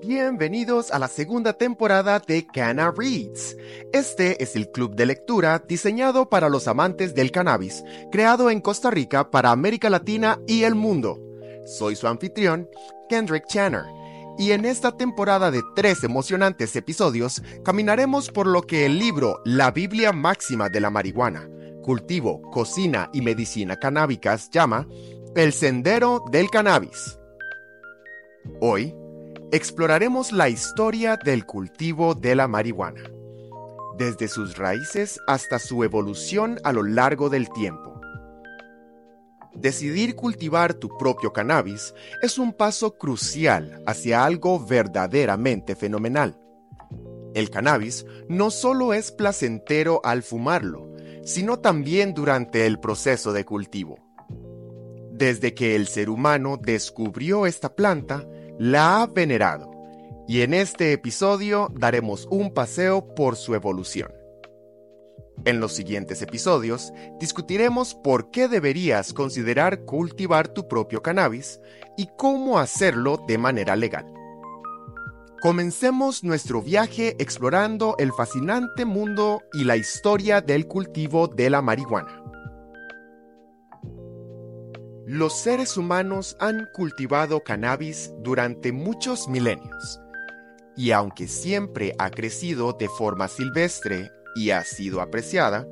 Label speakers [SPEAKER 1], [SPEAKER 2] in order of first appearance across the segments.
[SPEAKER 1] Bienvenidos a la segunda temporada de Canna Reads. Este es el club de lectura diseñado para los amantes del cannabis, creado en Costa Rica para América Latina y el mundo. Soy su anfitrión, Kendrick Channer, y en esta temporada de tres emocionantes episodios caminaremos por lo que el libro La Biblia Máxima de la Marihuana, Cultivo, Cocina y Medicina Canábicas llama El Sendero del Cannabis. Hoy exploraremos la historia del cultivo de la marihuana, desde sus raíces hasta su evolución a lo largo del tiempo. Decidir cultivar tu propio cannabis es un paso crucial hacia algo verdaderamente fenomenal. El cannabis no solo es placentero al fumarlo, sino también durante el proceso de cultivo. Desde que el ser humano descubrió esta planta, la ha venerado, y en este episodio daremos un paseo por su evolución. En los siguientes episodios discutiremos por qué deberías considerar cultivar tu propio cannabis y cómo hacerlo de manera legal. Comencemos nuestro viaje explorando el fascinante mundo y la historia del cultivo de la marihuana. Los seres humanos han cultivado cannabis durante muchos milenios, y aunque siempre ha crecido de forma silvestre y ha sido apreciada,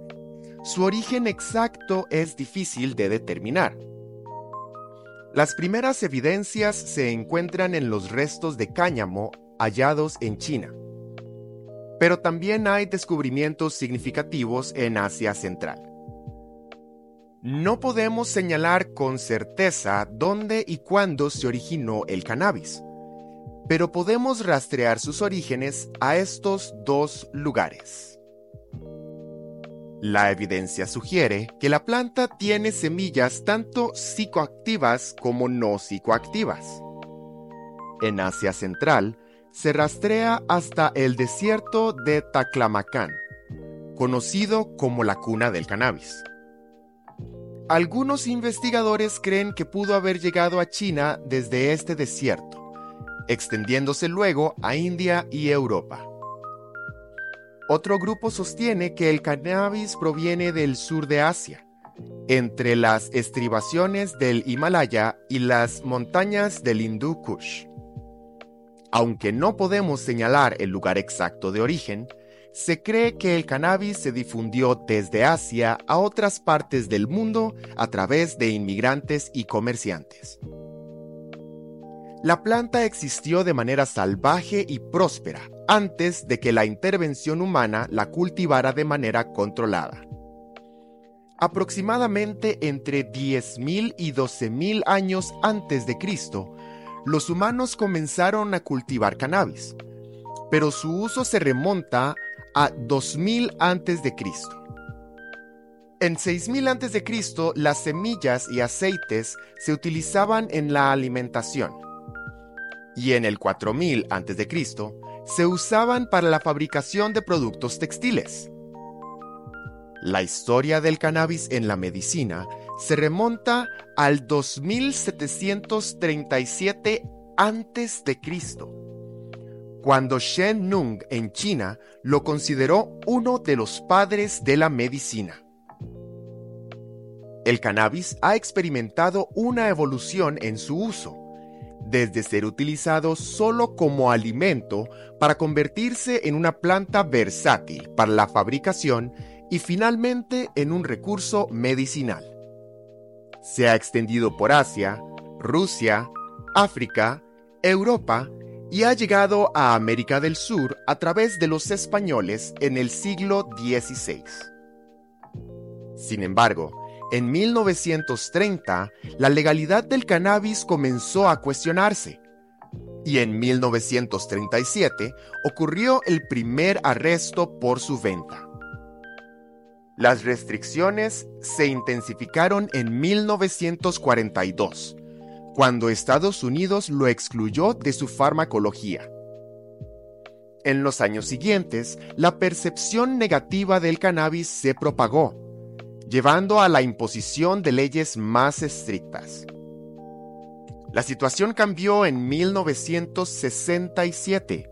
[SPEAKER 1] su origen exacto es difícil de determinar. Las primeras evidencias se encuentran en los restos de cáñamo hallados en China, pero también hay descubrimientos significativos en Asia Central. No podemos señalar con certeza dónde y cuándo se originó el cannabis, pero podemos rastrear sus orígenes a estos dos lugares. La evidencia sugiere que la planta tiene semillas tanto psicoactivas como no psicoactivas. En Asia Central se rastrea hasta el desierto de Taclamacán, conocido como la cuna del cannabis. Algunos investigadores creen que pudo haber llegado a China desde este desierto, extendiéndose luego a India y Europa. Otro grupo sostiene que el cannabis proviene del sur de Asia, entre las estribaciones del Himalaya y las montañas del Hindú Kush. Aunque no podemos señalar el lugar exacto de origen, se cree que el cannabis se difundió desde Asia a otras partes del mundo a través de inmigrantes y comerciantes. La planta existió de manera salvaje y próspera antes de que la intervención humana la cultivara de manera controlada. Aproximadamente entre 10.000 y 12.000 años antes de Cristo, los humanos comenzaron a cultivar cannabis, pero su uso se remonta a 2000 antes de Cristo. En 6000 antes de Cristo, las semillas y aceites se utilizaban en la alimentación. Y en el 4000 antes de Cristo, se usaban para la fabricación de productos textiles. La historia del cannabis en la medicina se remonta al 2737 antes de Cristo, cuando Shen Nung en China lo consideró uno de los padres de la medicina. El cannabis ha experimentado una evolución en su uso desde ser utilizado solo como alimento para convertirse en una planta versátil para la fabricación y finalmente en un recurso medicinal. Se ha extendido por Asia, Rusia, África, Europa y ha llegado a América del Sur a través de los españoles en el siglo XVI. Sin embargo, en 1930, la legalidad del cannabis comenzó a cuestionarse. Y en 1937 ocurrió el primer arresto por su venta. Las restricciones se intensificaron en 1942, cuando Estados Unidos lo excluyó de su farmacología. En los años siguientes, la percepción negativa del cannabis se propagó llevando a la imposición de leyes más estrictas. La situación cambió en 1967,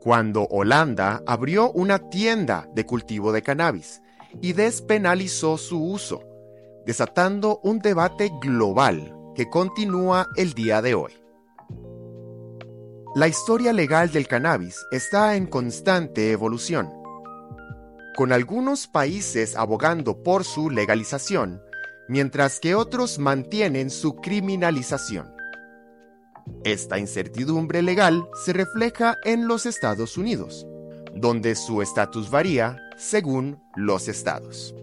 [SPEAKER 1] cuando Holanda abrió una tienda de cultivo de cannabis y despenalizó su uso, desatando un debate global que continúa el día de hoy. La historia legal del cannabis está en constante evolución, con algunos países abogando por su legalización, mientras que otros mantienen su criminalización. Esta incertidumbre legal se refleja en los Estados Unidos, donde su estatus varía según los estados.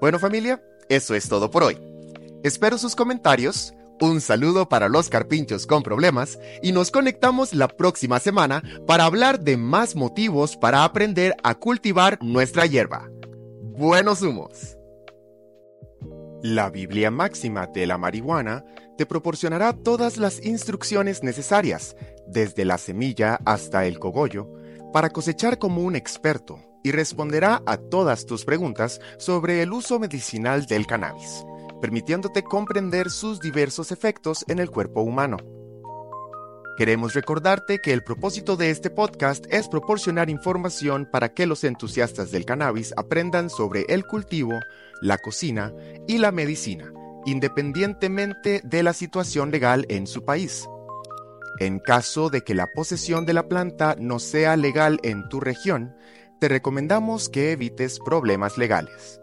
[SPEAKER 1] Bueno familia, eso es todo por hoy. Espero sus comentarios, un saludo para los carpinchos con problemas y nos conectamos la próxima semana para hablar de más motivos para aprender a cultivar nuestra hierba. Buenos humos. La Biblia máxima de la marihuana te proporcionará todas las instrucciones necesarias, desde la semilla hasta el cogollo, para cosechar como un experto y responderá a todas tus preguntas sobre el uso medicinal del cannabis, permitiéndote comprender sus diversos efectos en el cuerpo humano. Queremos recordarte que el propósito de este podcast es proporcionar información para que los entusiastas del cannabis aprendan sobre el cultivo, la cocina y la medicina, independientemente de la situación legal en su país. En caso de que la posesión de la planta no sea legal en tu región, te recomendamos que evites problemas legales.